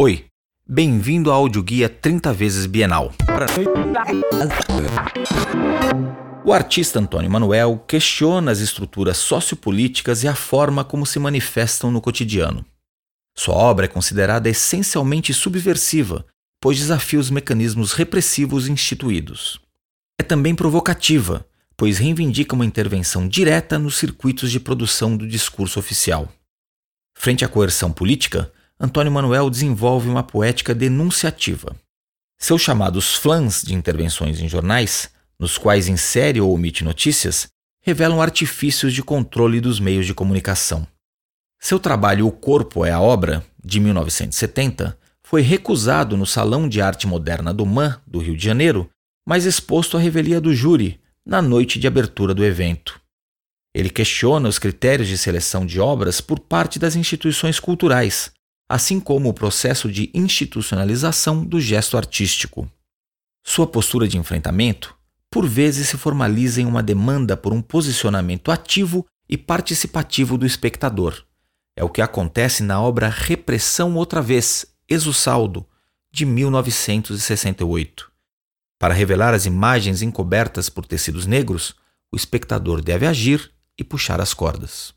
Oi, bem-vindo ao audioguia 30 vezes Bienal. O artista Antônio Manuel questiona as estruturas sociopolíticas e a forma como se manifestam no cotidiano. Sua obra é considerada essencialmente subversiva, pois desafia os mecanismos repressivos instituídos. É também provocativa, pois reivindica uma intervenção direta nos circuitos de produção do discurso oficial. Frente à coerção política, Antônio Manuel desenvolve uma poética denunciativa. Seus chamados flans de intervenções em jornais, nos quais insere ou omite notícias, revelam artifícios de controle dos meios de comunicação. Seu trabalho O Corpo é a Obra, de 1970, foi recusado no Salão de Arte Moderna do MAN, do Rio de Janeiro, mas exposto à revelia do júri na noite de abertura do evento. Ele questiona os critérios de seleção de obras por parte das instituições culturais, assim como o processo de institucionalização do gesto artístico. Sua postura de enfrentamento, por vezes, se formaliza em uma demanda por um posicionamento ativo e participativo do espectador. É o que acontece na obra Repressão Outra Vez, Exusaldo, de 1968. Para revelar as imagens encobertas por tecidos negros, o espectador deve agir e puxar as cordas.